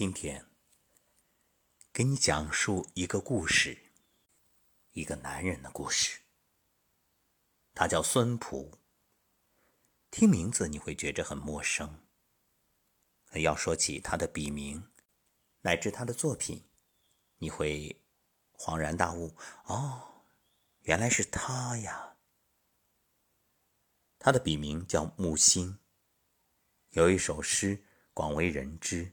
今天给你讲述一个故事，一个男人的故事。他叫孙普，听名字你会觉着很陌生。要说起他的笔名，乃至他的作品，你会恍然大悟：哦，原来是他呀！他的笔名叫木心，有一首诗广为人知。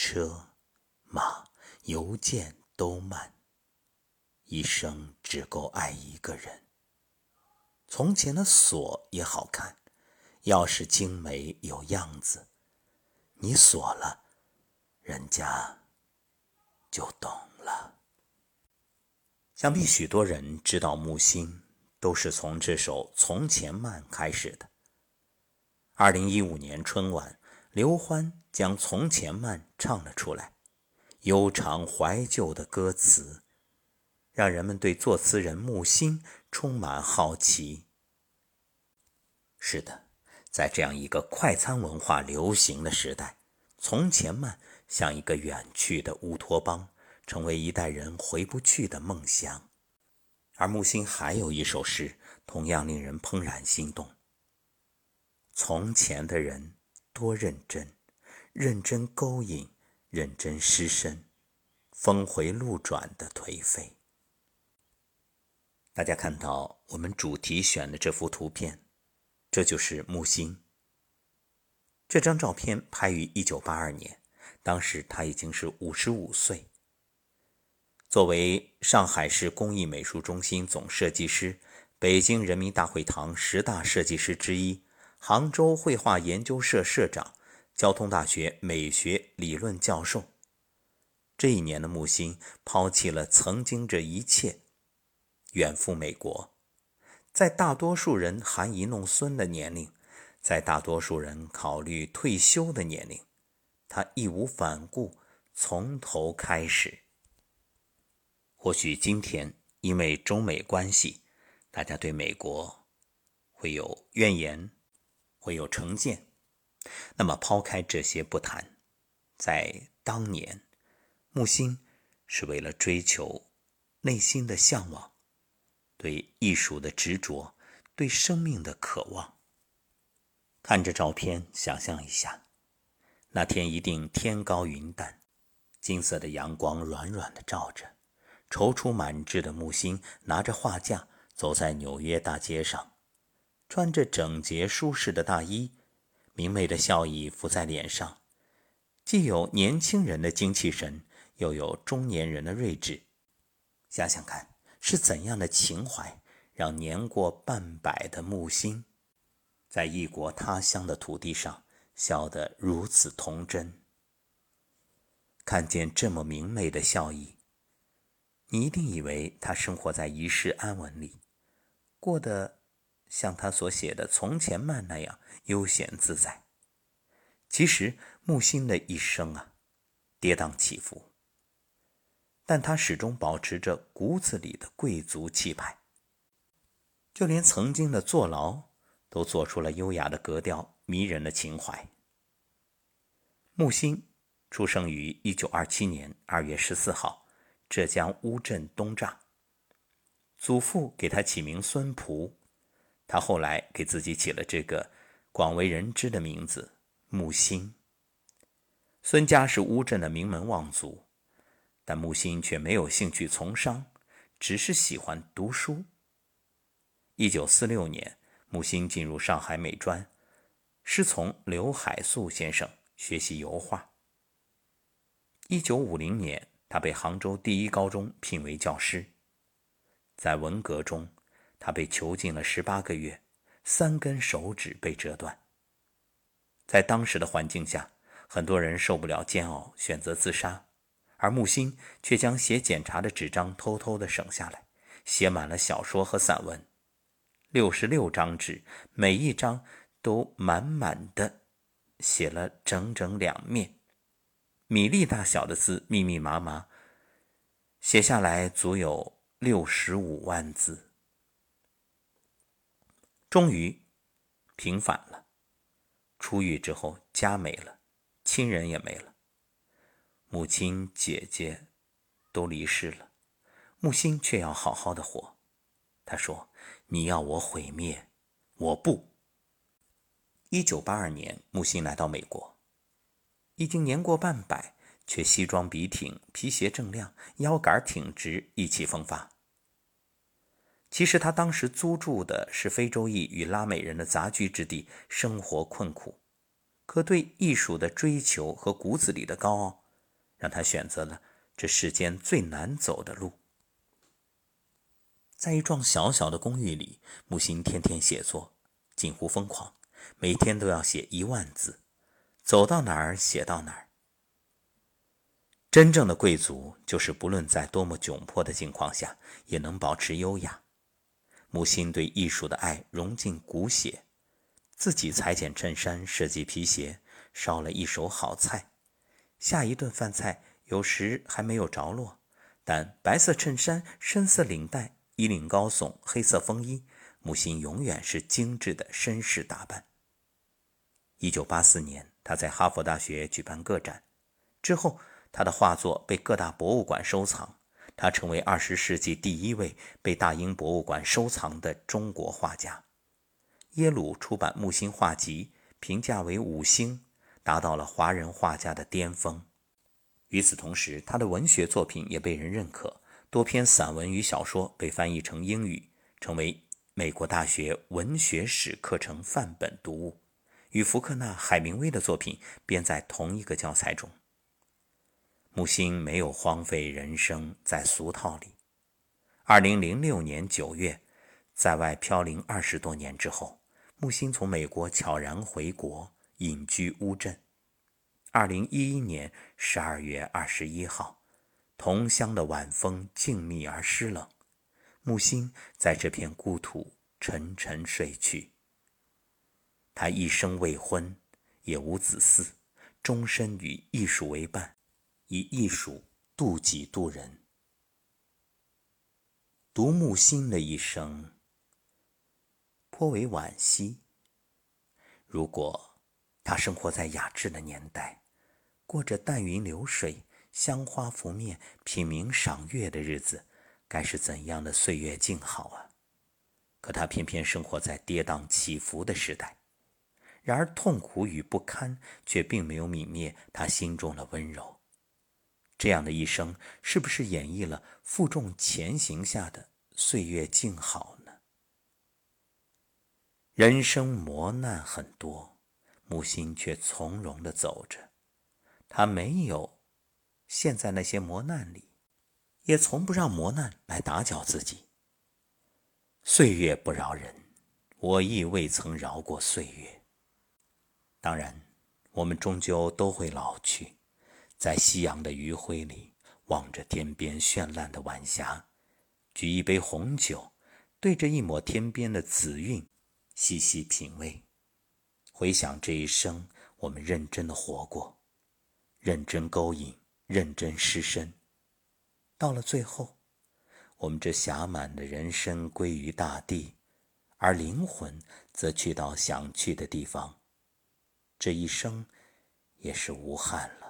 车、马、邮件都慢，一生只够爱一个人。从前的锁也好看，钥匙精美有样子，你锁了，人家就懂了。想必许多人知道木心，都是从这首《从前慢》开始的。二零一五年春晚。刘欢将《从前慢》唱了出来，悠长怀旧的歌词，让人们对作词人木心充满好奇。是的，在这样一个快餐文化流行的时代，《从前慢》像一个远去的乌托邦，成为一代人回不去的梦想。而木心还有一首诗，同样令人怦然心动：从前的人。多认真，认真勾引，认真失身，峰回路转的颓废。大家看到我们主题选的这幅图片，这就是木心。这张照片拍于一九八二年，当时他已经是五十五岁。作为上海市工艺美术中心总设计师，北京人民大会堂十大设计师之一。杭州绘画研究社社长，交通大学美学理论教授。这一年的木心抛弃了曾经这一切，远赴美国。在大多数人含饴弄孙的年龄，在大多数人考虑退休的年龄，他义无反顾，从头开始。或许今天因为中美关系，大家对美国会有怨言。会有成见，那么抛开这些不谈，在当年，木心是为了追求内心的向往，对艺术的执着，对生命的渴望。看着照片，想象一下，那天一定天高云淡，金色的阳光软软的照着，踌躇满志的木心拿着画架走在纽约大街上。穿着整洁舒适的大衣，明媚的笑意浮在脸上，既有年轻人的精气神，又有中年人的睿智。想想看，是怎样的情怀，让年过半百的木心，在异国他乡的土地上笑得如此童真？看见这么明媚的笑意，你一定以为他生活在一世安稳里，过得。像他所写的《从前慢》那样悠闲自在。其实木心的一生啊，跌宕起伏，但他始终保持着骨子里的贵族气派。就连曾经的坐牢，都做出了优雅的格调、迷人的情怀。木心出生于一九二七年二月十四号，浙江乌镇东栅。祖父给他起名孙璞。他后来给自己起了这个广为人知的名字木心。孙家是乌镇的名门望族，但木心却没有兴趣从商，只是喜欢读书。一九四六年，木心进入上海美专，师从刘海粟先生学习油画。一九五零年，他被杭州第一高中聘为教师，在文革中。他被囚禁了十八个月，三根手指被折断。在当时的环境下，很多人受不了煎熬，选择自杀，而木心却将写检查的纸张偷偷的省下来，写满了小说和散文，六十六张纸，每一张都满满的写了整整两面，米粒大小的字，密密麻麻，写下来足有六十五万字。终于平反了，出狱之后，家没了。亲人也没了，母亲、姐姐都离世了，木心却要好好的活。他说：“你要我毁灭，我不。”一九八二年，木心来到美国，已经年过半百，却西装笔挺，皮鞋锃亮，腰杆挺直，意气风发。其实他当时租住的是非洲裔与拉美人的杂居之地，生活困苦。可对艺术的追求和骨子里的高傲，让他选择了这世间最难走的路。在一幢小小的公寓里，木心天天写作，近乎疯狂，每天都要写一万字，走到哪儿写到哪儿。真正的贵族就是不论在多么窘迫的境况下，也能保持优雅。木心对艺术的爱融进骨血。自己裁剪衬衫，设计皮鞋，烧了一手好菜。下一顿饭菜有时还没有着落，但白色衬衫、深色领带、衣领高耸、黑色风衣，木心永远是精致的绅士打扮。一九八四年，他在哈佛大学举办个展，之后他的画作被各大博物馆收藏，他成为二十世纪第一位被大英博物馆收藏的中国画家。耶鲁出版木心画集，评价为五星，达到了华人画家的巅峰。与此同时，他的文学作品也被人认可，多篇散文与小说被翻译成英语，成为美国大学文学史课程范本读物，与福克纳、海明威的作品编在同一个教材中。木心没有荒废人生在俗套里。二零零六年九月，在外飘零二十多年之后。木心从美国悄然回国，隐居乌镇。二零一一年十二月二十一号，同乡的晚风静谧而湿冷，木心在这片故土沉沉睡去。他一生未婚，也无子嗣，终身与艺术为伴，以艺术渡己渡人。独木心的一生。颇为惋惜。如果他生活在雅致的年代，过着淡云流水、香花拂面、品茗赏月的日子，该是怎样的岁月静好啊！可他偏偏生活在跌宕起伏的时代，然而痛苦与不堪却并没有泯灭他心中的温柔。这样的一生，是不是演绎了负重前行下的岁月静好呢？人生磨难很多，木心却从容的走着。他没有陷在那些磨难里，也从不让磨难来打搅自己。岁月不饶人，我亦未曾饶过岁月。当然，我们终究都会老去，在夕阳的余晖里，望着天边绚烂的晚霞，举一杯红酒，对着一抹天边的紫韵。细细品味，回想这一生，我们认真的活过，认真勾引，认真失身。到了最后，我们这暇满的人生归于大地，而灵魂则去到想去的地方。这一生，也是无憾了。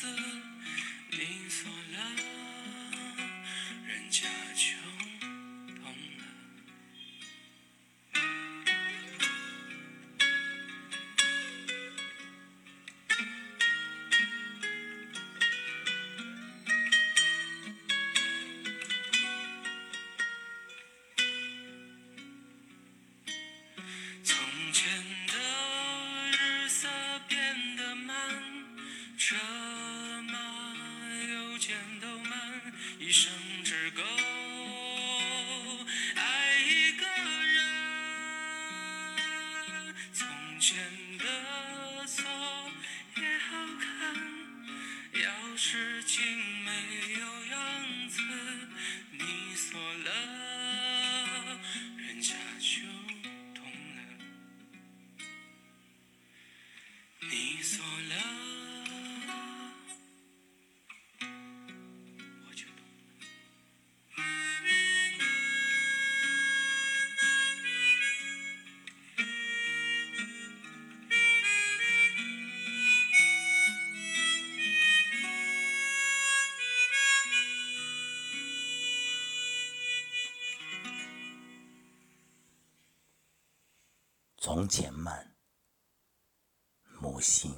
through. 事情没有样子你锁了从前慢母心